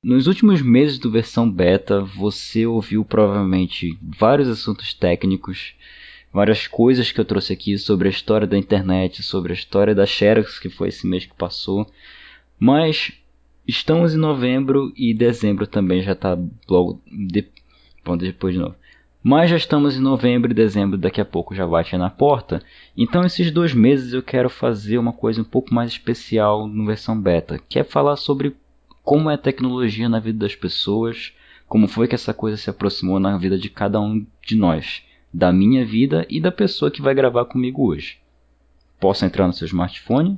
Nos últimos meses do versão beta, você ouviu provavelmente vários assuntos técnicos, várias coisas que eu trouxe aqui sobre a história da internet, sobre a história da Xerox, que foi esse mês que passou. Mas estamos em novembro e dezembro também já está logo de... Bom, depois de novo. Mas já estamos em novembro e dezembro, daqui a pouco já bate na porta. Então esses dois meses eu quero fazer uma coisa um pouco mais especial no versão beta, que é falar sobre como é a tecnologia na vida das pessoas, como foi que essa coisa se aproximou na vida de cada um de nós, da minha vida e da pessoa que vai gravar comigo hoje. Posso entrar no seu smartphone?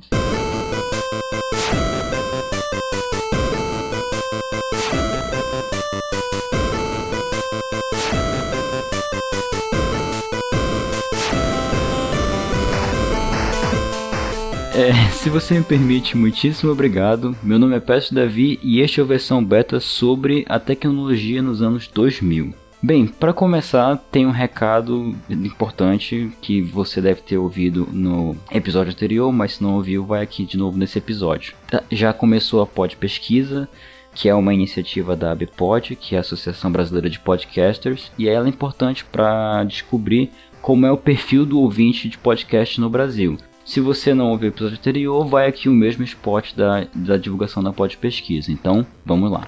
É, se você me permite, muitíssimo obrigado. Meu nome é Pécio Davi e este é a versão beta sobre a tecnologia nos anos 2000. Bem, para começar, tem um recado importante que você deve ter ouvido no episódio anterior, mas se não ouviu, vai aqui de novo nesse episódio. Tá, já começou a Pod Pesquisa, que é uma iniciativa da ABPOD, que é a Associação Brasileira de Podcasters, e ela é importante para descobrir como é o perfil do ouvinte de podcast no Brasil. Se você não ouviu o episódio anterior, vai aqui o mesmo spot da, da divulgação da Pod Pesquisa. Então, vamos lá.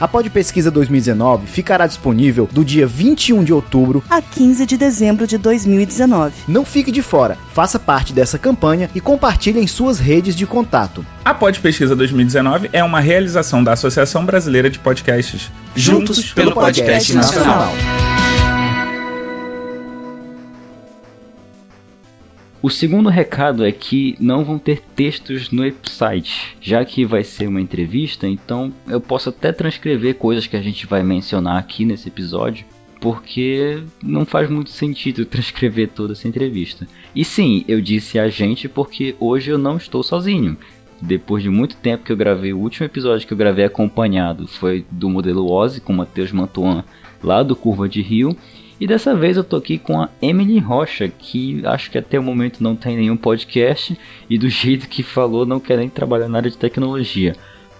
A Pod Pesquisa 2019 ficará disponível do dia 21 de outubro a 15 de dezembro de 2019. Não fique de fora, faça parte dessa campanha e compartilhe em suas redes de contato. A Pod Pesquisa 2019 é uma realização da Associação Brasileira de Podcasts. Juntos, Juntos pelo, pelo Podcast, podcast Nacional. Nacional. O segundo recado é que não vão ter textos no website, já que vai ser uma entrevista, então eu posso até transcrever coisas que a gente vai mencionar aqui nesse episódio, porque não faz muito sentido transcrever toda essa entrevista. E sim, eu disse a gente porque hoje eu não estou sozinho. Depois de muito tempo que eu gravei, o último episódio que eu gravei acompanhado foi do modelo Ozzy com Matheus Mantuan lá do Curva de Rio. E dessa vez eu tô aqui com a Emily Rocha, que acho que até o momento não tem nenhum podcast e do jeito que falou não quer nem trabalhar na área de tecnologia.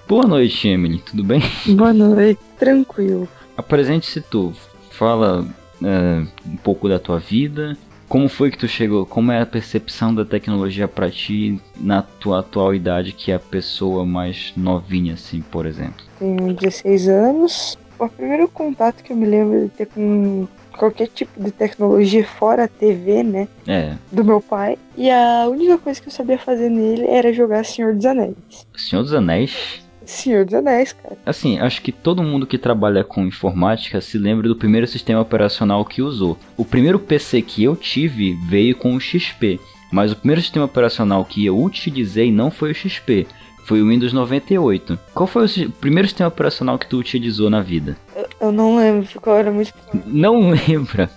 Boa noite, Emily, tudo bem? Boa noite, tranquilo. Apresente-se tu, fala é, um pouco da tua vida, como foi que tu chegou, como é a percepção da tecnologia para ti na tua atual idade, que é a pessoa mais novinha, assim, por exemplo? Tenho 16 anos. O primeiro contato que eu me lembro de ter com qualquer tipo de tecnologia fora a TV, né? É. Do meu pai. E a única coisa que eu sabia fazer nele era jogar Senhor dos Anéis. Senhor dos Anéis? Senhor dos Anéis, cara. Assim, acho que todo mundo que trabalha com informática se lembra do primeiro sistema operacional que usou. O primeiro PC que eu tive veio com o XP, mas o primeiro sistema operacional que eu utilizei não foi o XP, foi o Windows 98. Qual foi o primeiro sistema operacional que tu utilizou na vida? Eu, eu não lembro, eu era muito. Não lembra?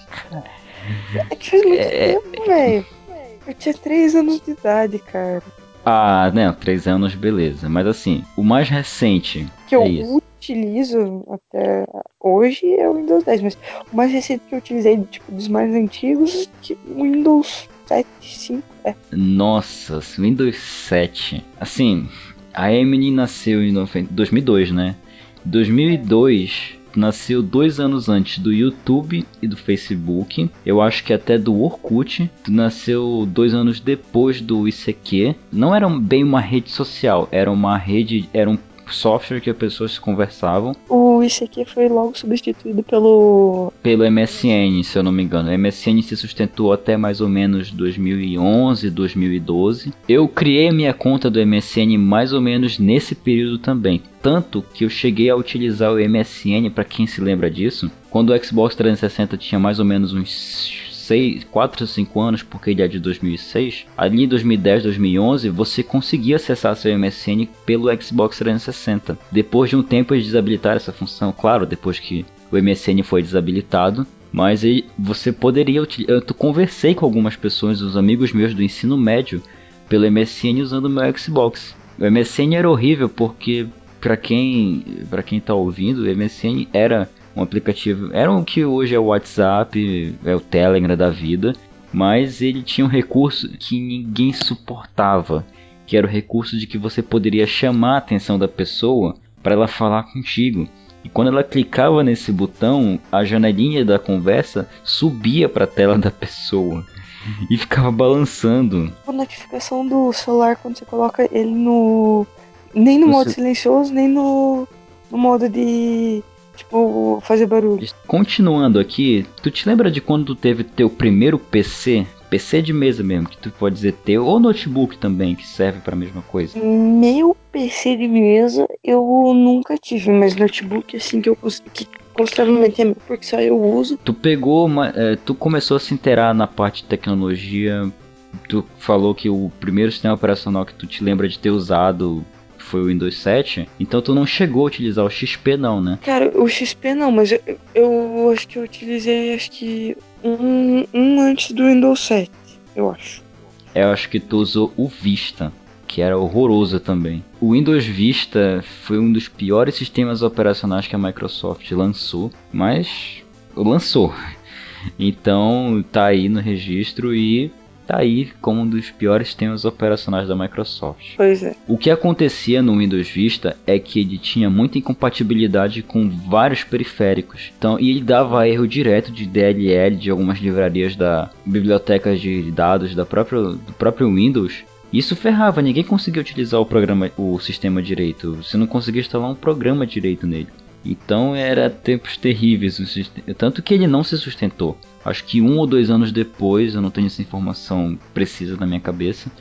É que faz muito é... tempo, velho. Eu tinha 3 anos de idade, cara. Ah, não, 3 anos, beleza. Mas assim, o mais recente. Que eu é isso. utilizo até hoje é o Windows 10, mas o mais recente que eu utilizei, tipo, dos mais antigos, o Windows 7, 5, é. Nossa, Windows 7. Assim, a Emily nasceu em 2002, né? 2002 nasceu dois anos antes do YouTube e do Facebook. Eu acho que até do Orkut. Nasceu dois anos depois do ICQ. Não era bem uma rede social, era uma rede, era um software que as pessoas conversavam. O ICQ foi logo substituído pelo. Pelo MSN, se eu não me engano. O MSN se sustentou até mais ou menos 2011, 2012. Eu criei minha conta do MSN mais ou menos nesse período também. Tanto que eu cheguei a utilizar o MSN, para quem se lembra disso, quando o Xbox 360 tinha mais ou menos uns 6, 4 ou 5 anos, porque ele é de 2006, ali em 2010, 2011, você conseguia acessar seu MSN pelo Xbox 360. Depois de um tempo eles desabilitaram essa função, claro, depois que o MSN foi desabilitado, mas você poderia utilizar. Eu conversei com algumas pessoas, os amigos meus do ensino médio, pelo MSN usando o meu Xbox. O MSN era horrível porque, para quem, pra quem tá ouvindo, o MSN era um aplicativo. Era o que hoje é o WhatsApp, é o Telegram da vida, mas ele tinha um recurso que ninguém suportava, que era o recurso de que você poderia chamar a atenção da pessoa para ela falar contigo. E quando ela clicava nesse botão, a janelinha da conversa subia para a tela da pessoa e ficava balançando. A notificação do celular quando você coloca ele no. Nem no Você- modo silencioso, nem no, no modo de. Tipo, fazer barulho. Continuando aqui, tu te lembra de quando tu teve teu primeiro PC? PC de mesa mesmo, que tu pode dizer teu, ou notebook também, que serve para a mesma coisa. Meu PC de mesa eu nunca tive, mas notebook assim que eu cons- que consideravelmente é meu, porque só eu uso. Tu pegou, uma, é, tu começou a se inteirar na parte de tecnologia. Tu falou que o primeiro sistema operacional que tu te lembra de ter usado foi o Windows 7. Então tu não chegou a utilizar o XP não, né? Cara, o XP não, mas eu, eu acho que eu utilizei acho que um, um antes do Windows 7, eu acho. Eu acho que tu usou o Vista, que era horroroso também. O Windows Vista foi um dos piores sistemas operacionais que a Microsoft lançou, mas lançou. Então tá aí no registro e tá aí como um dos piores sistemas operacionais da Microsoft. Pois é. O que acontecia no Windows Vista é que ele tinha muita incompatibilidade com vários periféricos. Então, e ele dava erro direto de DLL de algumas livrarias da biblioteca de dados da própria, do próprio Windows. Isso ferrava, ninguém conseguia utilizar o programa, o sistema direito. Você não conseguia instalar um programa direito nele. Então era tempos terríveis, tanto que ele não se sustentou. Acho que um ou dois anos depois, eu não tenho essa informação precisa na minha cabeça,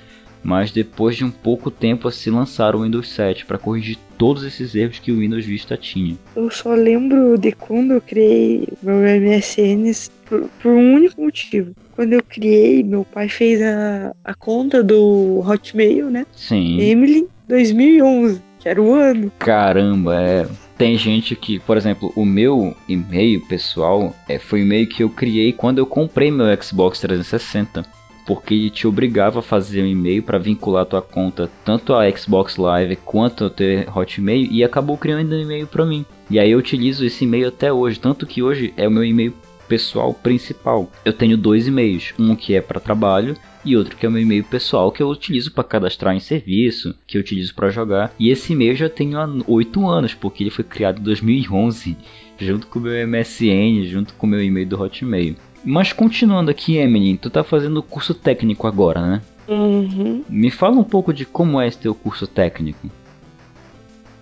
mas depois de um pouco tempo se lançaram o Windows 7 para corrigir todos esses erros que o Windows Vista tinha. Eu só lembro de quando eu criei meu MSN por, por um único motivo. Quando eu criei, meu pai fez a, a conta do Hotmail, né? Sim. Emily 2011, que era o ano. Caramba, é. Tem gente que, por exemplo, o meu e-mail pessoal é, foi o e-mail que eu criei quando eu comprei meu Xbox 360. Porque ele te obrigava a fazer um e-mail para vincular a tua conta tanto a Xbox Live quanto ao teu Hotmail e acabou criando um e-mail para mim. E aí eu utilizo esse e-mail até hoje, tanto que hoje é o meu e-mail pessoal principal. Eu tenho dois e-mails, um que é para trabalho e outro que é o meu e-mail pessoal que eu utilizo para cadastrar em serviço, que eu utilizo para jogar. E esse e-mail já tenho há 8 anos, porque ele foi criado em 2011, junto com o meu MSN, junto com o meu e-mail do Hotmail. Mas continuando aqui, Emily, tu tá fazendo curso técnico agora, né? Uhum. Me fala um pouco de como é esse teu curso técnico.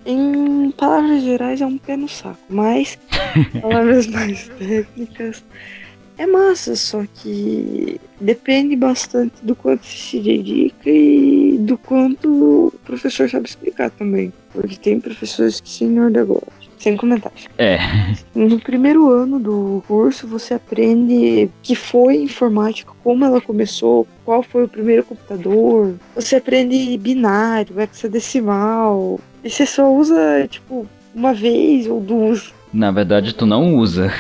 Em palavras gerais é um pé no saco, mas palavras mais técnicas é massa, só que depende bastante do quanto se dedica e do quanto o professor sabe explicar também. Porque tem professores que senhor da glória. Sem comentários. É, No primeiro ano do curso, você aprende que foi informática, como ela começou, qual foi o primeiro computador. Você aprende binário, hexadecimal. E você só usa, tipo, uma vez ou duas. na verdade tu não usa.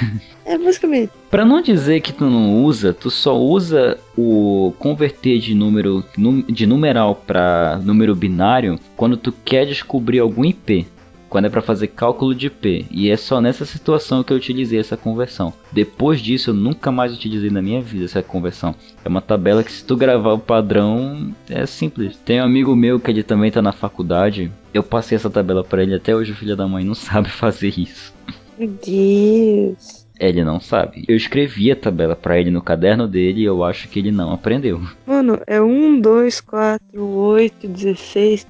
É, basicamente. Pra não dizer que tu não usa, tu só usa o converter de número de numeral para número binário quando tu quer descobrir algum IP, quando é pra fazer cálculo de IP. E é só nessa situação que eu utilizei essa conversão. Depois disso eu nunca mais utilizei na minha vida essa conversão. É uma tabela que se tu gravar o padrão é simples. Tem um amigo meu que ele também tá na faculdade. Eu passei essa tabela pra ele até hoje o filho da mãe não sabe fazer isso. Meu Deus. Ele não sabe. Eu escrevi a tabela pra ele no caderno dele e eu acho que ele não aprendeu. Mano, é 1, 2, 4, 8, 16,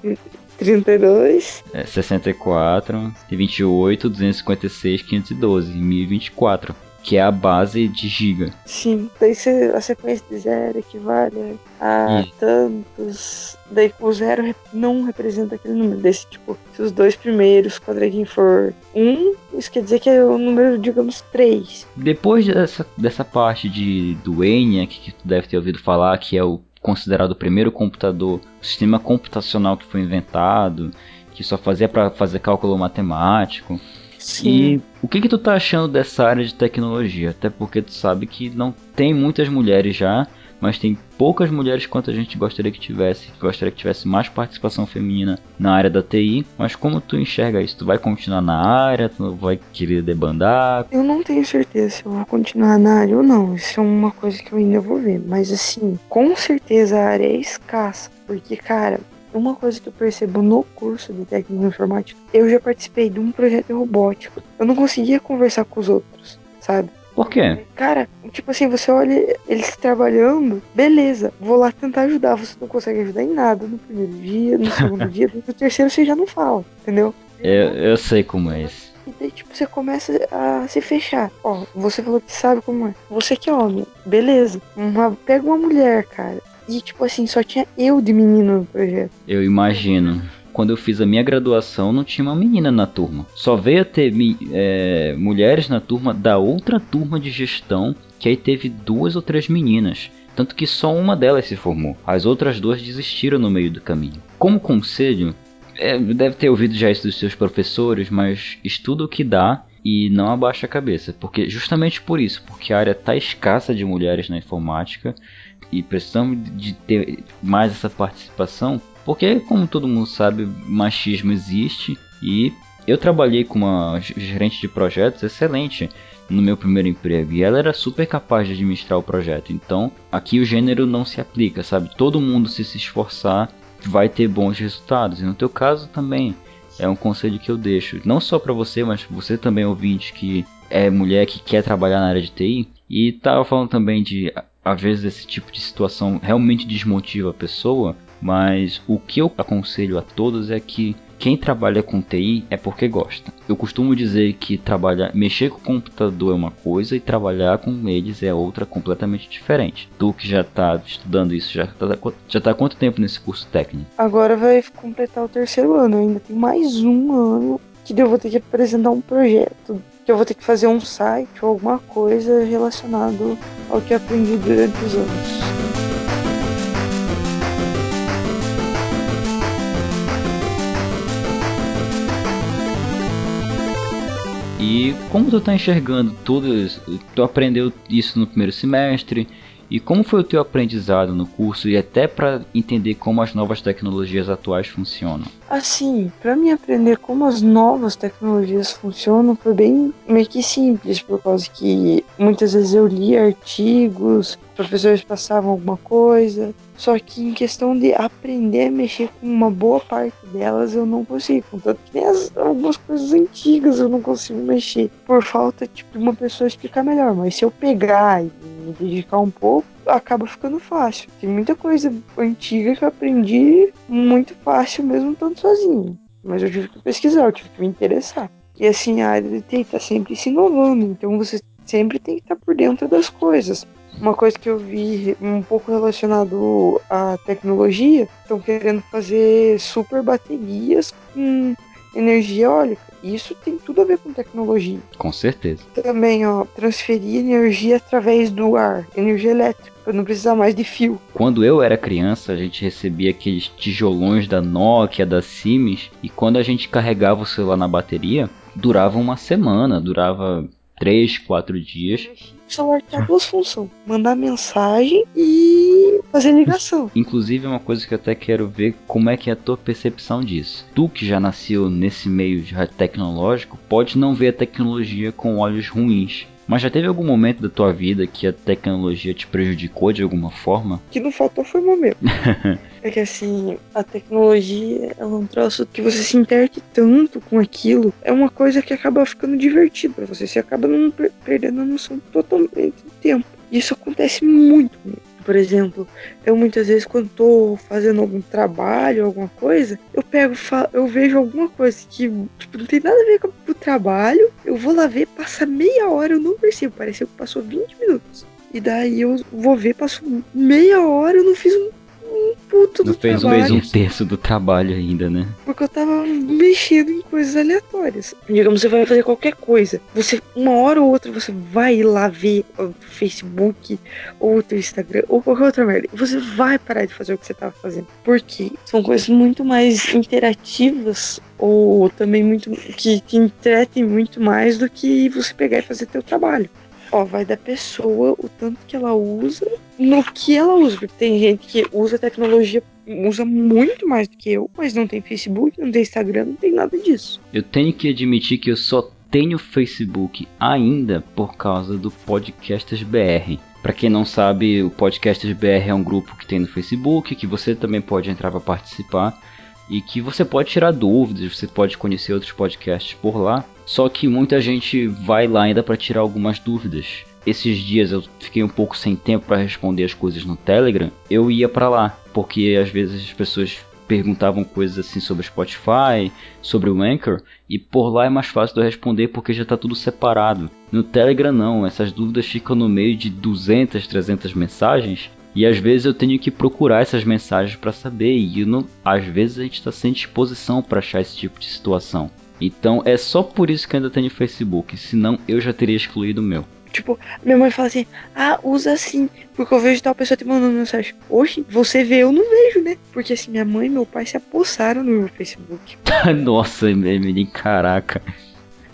32. É 64, 28, 256, 512 e 1024, que é a base de giga. Sim. Daí você- a sequência de zero equivale a tantos. Daí o zero não representa aquele número. Desse tipo, se os dois primeiros quadradinhos for 1, isso quer dizer que é o número, digamos, 3. Depois dessa, dessa parte de, do ENIAC, que tu deve ter ouvido falar, que é o considerado o primeiro computador, o sistema computacional que foi inventado, que só fazia para fazer cálculo matemático. Sim. E o que que tu tá achando dessa área de tecnologia? Até porque tu sabe que não tem muitas mulheres já, mas tem poucas mulheres quanto a gente gostaria que tivesse. Gostaria que tivesse mais participação feminina na área da TI. Mas como tu enxerga isso? Tu vai continuar na área? Tu vai querer debandar? Eu não tenho certeza se eu vou continuar na área ou não. Isso é uma coisa que eu ainda vou ver. Mas assim, com certeza a área é escassa. Porque, cara, uma coisa que eu percebo no curso de técnico informático, eu já participei de um projeto robótico. Eu não conseguia conversar com os outros, sabe? Por quê? Cara, tipo assim, você olha eles trabalhando, beleza, vou lá tentar ajudar. Você não consegue ajudar em nada no primeiro dia, no segundo dia, no terceiro você já não fala, entendeu? Eu, eu sei como é isso. E daí, tipo, você começa a se fechar. Ó, você falou que sabe como é. Você que é homem, beleza. Uma, pega uma mulher, cara. E, tipo assim, só tinha eu de menino no projeto. Eu imagino. Quando eu fiz a minha graduação, não tinha uma menina na turma. Só veio a ter é, mulheres na turma da outra turma de gestão, que aí teve duas ou três meninas. Tanto que só uma delas se formou. As outras duas desistiram no meio do caminho. Como conselho, é, deve ter ouvido já isso dos seus professores, mas estuda o que dá e não abaixa a cabeça. Porque justamente por isso, porque a área está escassa de mulheres na informática e precisamos de ter mais essa participação, porque como todo mundo sabe, machismo existe e eu trabalhei com uma gerente de projetos excelente no meu primeiro emprego e ela era super capaz de administrar o projeto. Então, aqui o gênero não se aplica, sabe? Todo mundo se se esforçar vai ter bons resultados. E no teu caso também é um conselho que eu deixo, não só para você, mas você também ouvinte que é mulher que quer trabalhar na área de TI e tava falando também de às vezes esse tipo de situação realmente desmotiva a pessoa, mas o que eu aconselho a todos é que quem trabalha com TI é porque gosta. Eu costumo dizer que trabalhar, mexer com o computador é uma coisa e trabalhar com eles é outra completamente diferente. Tu que já tá estudando isso, já tá, já tá há quanto tempo nesse curso técnico? Agora vai completar o terceiro ano. Ainda tem mais um ano que eu vou ter que apresentar um projeto. Que eu vou ter que fazer um site ou alguma coisa relacionado ao que aprendi durante os anos. E como tu tá enxergando tudo isso? Tu aprendeu isso no primeiro semestre? E como foi o teu aprendizado no curso e até para entender como as novas tecnologias atuais funcionam? Assim, para mim aprender como as novas tecnologias funcionam foi bem meio que simples, por causa que muitas vezes eu li artigos, professores passavam alguma coisa, só que em questão de aprender a mexer com uma boa parte delas eu não consigo, contanto que nem as, algumas coisas antigas eu não consigo mexer, por falta tipo, de uma pessoa explicar melhor, mas se eu pegar e me dedicar um pouco, acaba ficando fácil. Tem muita coisa antiga que eu aprendi muito fácil mesmo estando sozinho. Mas eu tive que pesquisar, eu tive que me interessar. E assim, a área de TI tá sempre se inovando, então você sempre tem que estar por dentro das coisas. Uma coisa que eu vi um pouco relacionado à tecnologia, estão querendo fazer super baterias com energia eólica. Isso tem tudo a ver com tecnologia. Com certeza. Também, ó, transferir energia através do ar, energia elétrica, para não precisar mais de fio. Quando eu era criança, a gente recebia aqueles tijolões da Nokia, da Siemens, e quando a gente carregava o celular na bateria, durava uma semana, durava 3, 4 dias. O celular tem duas funções: mandar mensagem e fazer ligação. Inclusive, é uma coisa que eu até quero ver como é que é a tua percepção disso. Tu que já nasceu nesse meio já tecnológico, pode não ver a tecnologia com olhos ruins. Mas já teve algum momento da tua vida que a tecnologia te prejudicou de alguma forma? O que não faltou foi momento. é que assim, a tecnologia é um troço que você se interte tanto com aquilo, é uma coisa que acaba ficando divertido para você, você acaba não per perdendo a noção totalmente do tempo. Isso acontece muito comigo. Por exemplo, eu muitas vezes quando tô fazendo algum trabalho, alguma coisa, eu pego, eu vejo alguma coisa que tipo, não tem nada a ver com o trabalho, eu vou lá ver, passa meia hora, eu não percebo, pareceu que passou 20 minutos. E daí eu vou ver, passou meia hora, eu não fiz um, um puto Não do fez, trabalho. fez um terço do trabalho ainda, né? Porque eu tava mexendo em coisas aleatórias. Digamos, você vai fazer qualquer coisa. Você, uma hora ou outra, você vai lá ver o Facebook, ou o teu Instagram, ou qualquer outra merda. Você vai parar de fazer o que você tava fazendo. Porque são coisas muito mais interativas, ou também muito. que te entretem muito mais do que você pegar e fazer teu trabalho. Ó, vai da pessoa o tanto que ela usa no que ela usa. Porque tem gente que usa tecnologia, usa muito mais do que eu, mas não tem Facebook, não tem Instagram, não tem nada disso. Eu tenho que admitir que eu só tenho Facebook ainda por causa do Podcasters BR. Para quem não sabe, o Podcasters BR é um grupo que tem no Facebook, que você também pode entrar para participar e que você pode tirar dúvidas, você pode conhecer outros podcasts por lá. Só que muita gente vai lá ainda para tirar algumas dúvidas. Esses dias eu fiquei um pouco sem tempo para responder as coisas no Telegram. Eu ia para lá, porque às vezes as pessoas perguntavam coisas assim sobre Spotify, sobre o Anchor, e por lá é mais fácil de eu responder porque já está tudo separado. No Telegram não, essas dúvidas ficam no meio de 200, 300 mensagens e às vezes eu tenho que procurar essas mensagens para saber e não, às vezes a gente está sem disposição para achar esse tipo de situação. Então é só por isso que eu ainda tenho Facebook, senão eu já teria excluído o meu. Tipo, minha mãe fala assim: ah, usa assim, porque eu vejo tal pessoa te mandando mensagem. Oxe, você vê, eu não vejo, né? Porque assim, minha mãe e meu pai se apossaram no meu Facebook. Nossa, menino, caraca.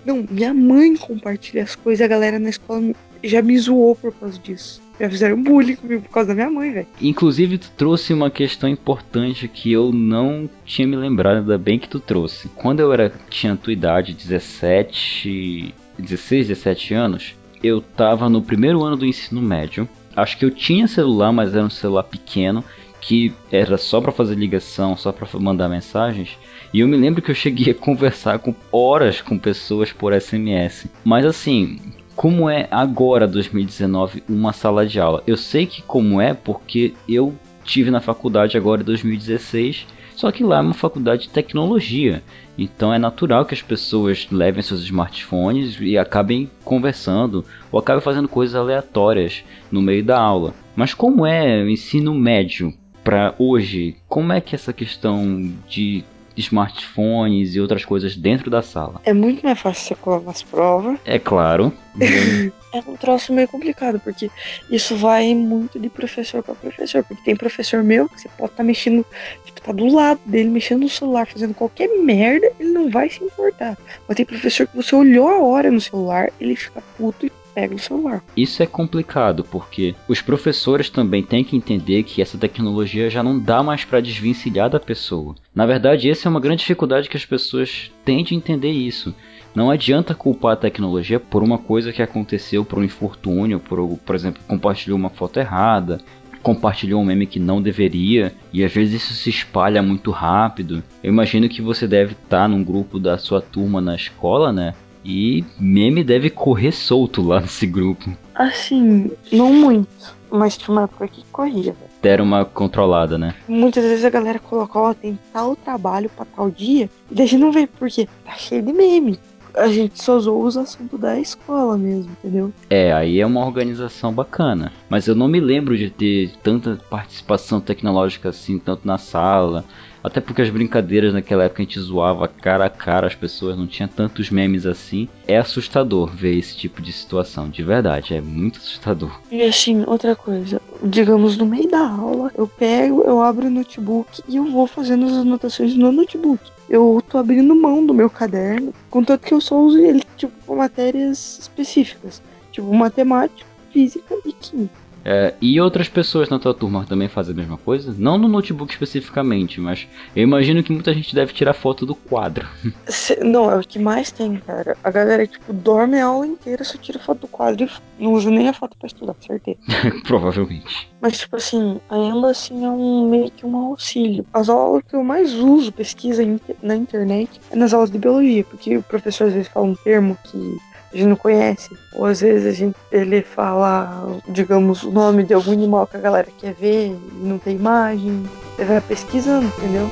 Não, minha mãe compartilha as coisas, a galera na escola já me zoou por causa disso. Já fizeram bullying comigo por causa da minha mãe, velho. Inclusive, tu trouxe uma questão importante que eu não tinha me lembrado, ainda bem que tu trouxe. Quando eu era tinha a tua idade, 17, 16, 17 anos, eu tava no primeiro ano do ensino médio. Acho que eu tinha celular, mas era um celular pequeno que era só para fazer ligação, só para mandar mensagens. E eu me lembro que eu cheguei a conversar com horas com pessoas por SMS. Mas assim, como é agora 2019 uma sala de aula? Eu sei que como é porque eu tive na faculdade agora em 2016, só que lá é uma faculdade de tecnologia. Então é natural que as pessoas levem seus smartphones e acabem conversando ou acabem fazendo coisas aleatórias no meio da aula. Mas como é o ensino médio para hoje? Como é que essa questão de smartphones e outras coisas dentro da sala. É muito mais fácil você colar nas provas. É claro. é um troço meio complicado, porque isso vai muito de professor para professor. Porque tem professor meu que você pode estar tá mexendo, tipo, tá do lado dele, mexendo no celular, fazendo qualquer merda, ele não vai se importar. Mas tem professor que você olhou a hora no celular, ele fica puto e pega o celular. Isso é complicado porque os professores também têm que entender que essa tecnologia já não dá mais para desvencilhar da pessoa. Na verdade, essa é uma grande dificuldade que as pessoas têm de entender isso. Não adianta culpar a tecnologia por uma coisa que aconteceu por um infortúnio, por, por exemplo, compartilhou uma foto errada, compartilhou um meme que não deveria, e às vezes isso se espalha muito rápido. Eu imagino que você deve estar num grupo da sua turma na escola, né? E meme deve correr solto lá nesse grupo. Assim, não muito. Mas tinha uma época que corria, velho. Deram uma controlada, né? Muitas vezes a galera coloca, ó, tem tal trabalho pra tal dia, e daí a gente não vê, porque tá cheio de meme. A gente só usou os assuntos da escola mesmo, entendeu? É, aí é uma organização bacana. Mas eu não me lembro de ter tanta participação tecnológica assim, tanto na sala, até porque as brincadeiras naquela época a gente zoava cara a cara as pessoas, não tinha tantos memes assim. É assustador ver esse tipo de situação, de verdade, é muito assustador. E assim, outra coisa, digamos no meio da aula, eu pego, eu abro o notebook e eu vou fazendo as anotações no notebook. Eu tô abrindo mão do meu caderno, contanto que eu só uso ele, tipo, matérias específicas, tipo matemática, física e química. É, e outras pessoas na tua turma também fazem a mesma coisa? Não no notebook especificamente, mas eu imagino que muita gente deve tirar foto do quadro. Não, é o que mais tem, cara. A galera, tipo, dorme a aula inteira, só tira foto do quadro e não usa nem a foto pra estudar, certeza. Provavelmente. Mas, tipo assim, ainda assim é um meio que um auxílio. As aulas que eu mais uso, pesquisa na internet, é nas aulas de biologia, porque o professor às vezes fala um termo que a gente não conhece. Ou às vezes a gente, ele fala, digamos, o nome de algum animal que a galera quer ver e não tem imagem. Você vai pesquisando, entendeu?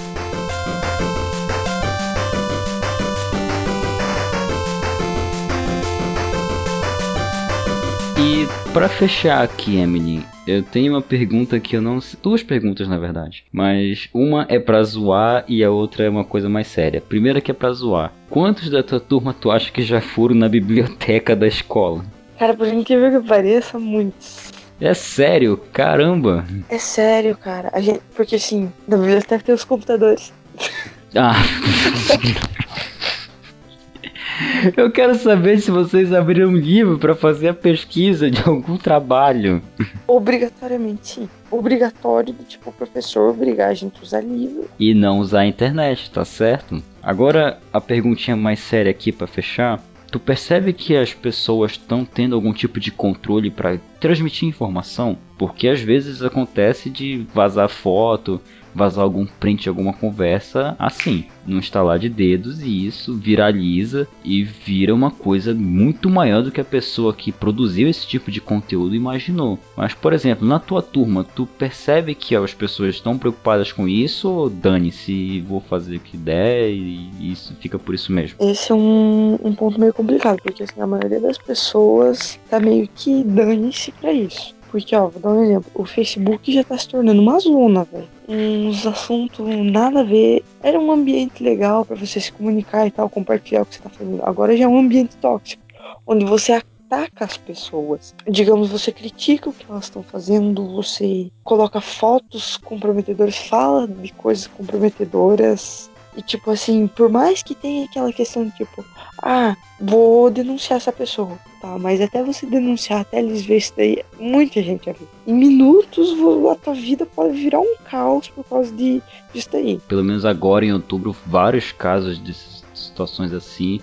E para fechar aqui, Emily, Eu tenho uma pergunta que eu não sei. Duas perguntas, na verdade. Mas uma é pra zoar e a outra é uma coisa mais séria. Primeira que é pra zoar. Quantos da tua turma tu acha que já foram na biblioteca da escola? Cara, por incrível que pareça, muitos. É sério? Caramba! É sério, cara. A gente, porque assim, na biblioteca tem os computadores. Ah. Eu quero saber se vocês abriram um livro para fazer a pesquisa de algum trabalho. Obrigatoriamente. Obrigatório do tipo professor obrigar a gente a usar livro. E não usar a internet, tá certo? Agora, a perguntinha mais séria aqui para fechar. Tu percebe que as pessoas estão tendo algum tipo de controle para transmitir informação? Porque às vezes acontece de vazar foto, vazar algum print de alguma conversa assim, num estalar de dedos e isso viraliza e vira uma coisa muito maior do que a pessoa que produziu esse tipo de conteúdo imaginou. Mas, por exemplo, na tua turma, tu percebe que as pessoas estão preocupadas com isso ou dane-se, vou fazer o que der e isso fica por isso mesmo? Esse é um, um ponto meio complicado, porque assim, a maioria das pessoas tá meio que dane-se pra isso. Porque, ó, vou dar um exemplo. O Facebook já tá se tornando uma zona, velho. Uns assuntos nada a ver. Era um ambiente legal para você se comunicar e tal, compartilhar o que você tá fazendo. Agora já é um ambiente tóxico, onde você ataca as pessoas. Digamos, você critica o que elas estão fazendo, você coloca fotos comprometedoras, fala de coisas comprometedoras. E tipo assim, por mais que tenha aquela questão de tipo, ah, vou denunciar essa pessoa, tá? Mas até você denunciar, até eles verem isso daí, muita gente viu. Em minutos a tua vida pode virar um caos por causa de, disso daí. Pelo menos agora em outubro, vários casos de situações assim,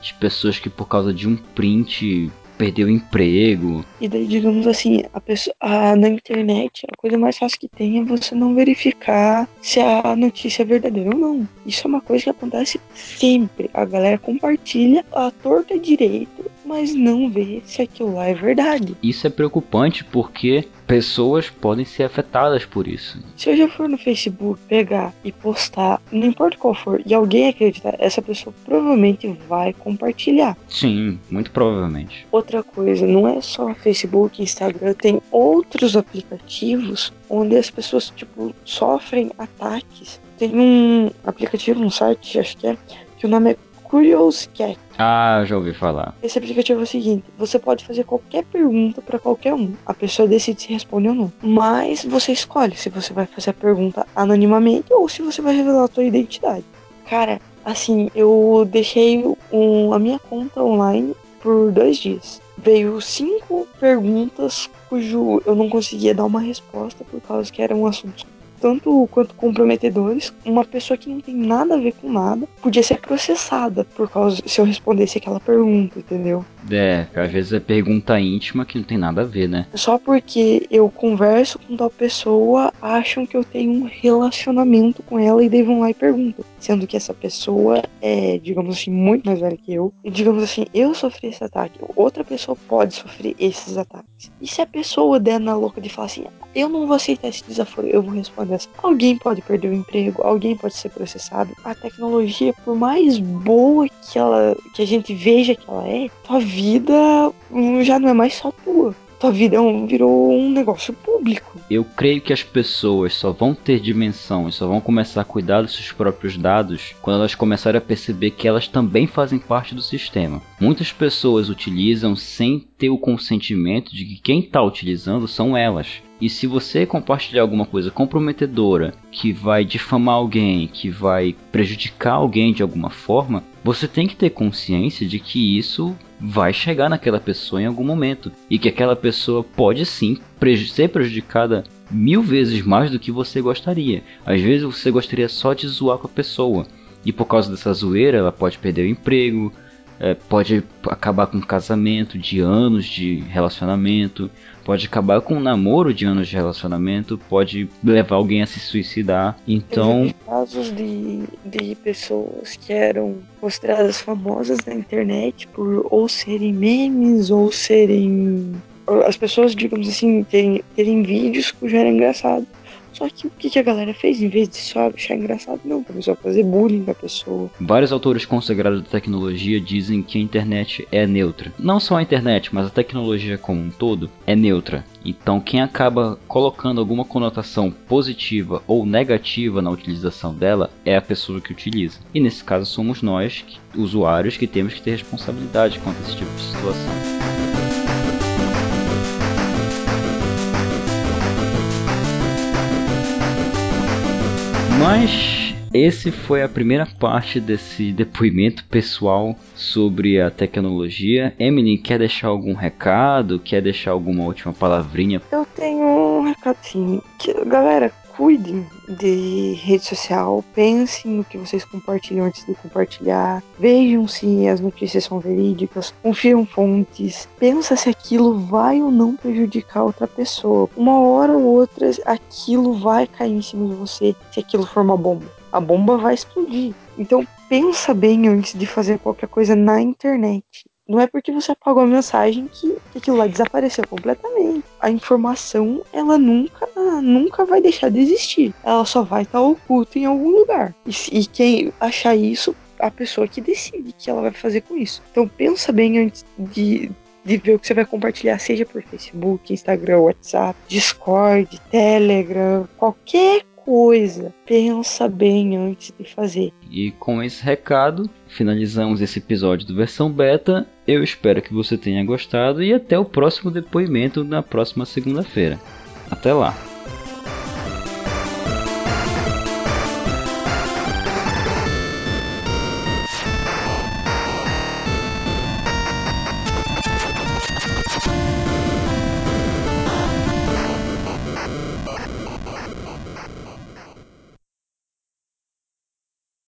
de pessoas que por causa de um print perdeu o emprego. E daí, digamos assim, a pessoa, a, na internet, a coisa mais fácil que tem é você não verificar se a notícia é verdadeira ou não. Isso é uma coisa que acontece sempre. A galera compartilha a torta direito, mas não vê se aquilo lá é verdade. Isso é preocupante porque pessoas podem ser afetadas por isso. Se eu já for no Facebook pegar e postar, não importa qual for, e alguém acreditar, essa pessoa provavelmente vai compartilhar. Sim, muito provavelmente. Outra coisa, não é só Facebook, Instagram, tem outros aplicativos onde as pessoas tipo sofrem ataques. Tem um aplicativo, um site, acho que é, que o nome é Curious Cat. Ah, já ouvi falar. Esse aplicativo é o seguinte: você pode fazer qualquer pergunta para qualquer um. A pessoa decide se responde ou não. Mas você escolhe se você vai fazer a pergunta anonimamente ou se você vai revelar a sua identidade. Cara, assim, eu deixei um, a minha conta online por dois dias. Veio cinco perguntas cujo eu não conseguia dar uma resposta por causa que eram assuntos tanto quanto comprometedores. Uma pessoa que não tem nada a ver com nada podia ser processada por causa se eu respondesse aquela pergunta, entendeu? É, às vezes é pergunta íntima que não tem nada a ver, né? Só porque eu converso com tal pessoa, acham que eu tenho um relacionamento com ela e daí vão lá e perguntam. Sendo que essa pessoa é, digamos assim, muito mais velha que eu. E digamos assim, eu sofri esse ataque. Outra pessoa pode sofrer esses ataques. E se a pessoa der na louca de falar assim, eu não vou aceitar esse desaforo, eu vou responder assim. Alguém pode perder o emprego, alguém pode ser processado. A tecnologia, por mais boa que ela, que a gente veja que ela é, tua vida já não é mais só tua. Tua vida é virou um negócio público. Eu creio que as pessoas só vão ter dimensão e só vão começar a cuidar dos seus próprios dados quando elas começarem a perceber que elas também fazem parte do sistema. Muitas pessoas utilizam sem ter o consentimento de que quem está utilizando são elas. E se você compartilhar alguma coisa comprometedora, que vai difamar alguém, que vai prejudicar alguém de alguma forma, você tem que ter consciência de que isso vai chegar naquela pessoa em algum momento e que aquela pessoa pode sim preju ser prejudicada mil vezes mais do que você gostaria. Às vezes você gostaria só de zoar com a pessoa e por causa dessa zoeira ela pode perder o emprego, é, pode acabar com casamento de anos de relacionamento, pode acabar com um namoro de anos de relacionamento, pode levar alguém a se suicidar. Então. casos de, de pessoas que eram consideradas famosas na internet por ou serem memes ou serem. As pessoas, digamos assim, terem, terem vídeos cujo era engraçado. Só que o que, a galera fez? Em vez de só achar engraçado, não, começou a fazer bullying com a pessoa. Vários autores consagrados da tecnologia dizem que a internet é neutra. Não só a internet, mas a tecnologia como um todo é neutra. Então, quem acaba colocando alguma conotação positiva ou negativa na utilização dela é a pessoa que utiliza. E nesse caso, somos nós, usuários, que temos que ter responsabilidade quanto a esse tipo de situação. Mas esse foi a primeira parte desse depoimento pessoal sobre a tecnologia. Emily, quer deixar algum recado? Quer deixar alguma última palavrinha? Eu tenho um recado sim. Que, galera, cuidem de rede social, pensem no que vocês compartilham antes de compartilhar, vejam se as notícias são verídicas, confiram fontes, pensa se aquilo vai ou não prejudicar outra pessoa. Uma hora ou outra aquilo vai cair em cima de você se aquilo for uma bomba. A bomba vai explodir. Então pensa bem antes de fazer qualquer coisa na internet. Não é porque você apagou a mensagem que, que aquilo lá desapareceu completamente. A informação, ela nunca, nunca vai deixar de existir. Ela só vai estar oculta em algum lugar. E, e quem achar isso, a pessoa que decide o que ela vai fazer com isso. Então pensa bem antes de, de ver o que você vai compartilhar, seja por Facebook, Instagram, WhatsApp, Discord, Telegram, qualquer coisa. Pensa bem antes de fazer. E com esse recado, finalizamos esse episódio do versão beta. Eu espero que você tenha gostado e até o próximo depoimento na próxima segunda-feira. Até lá!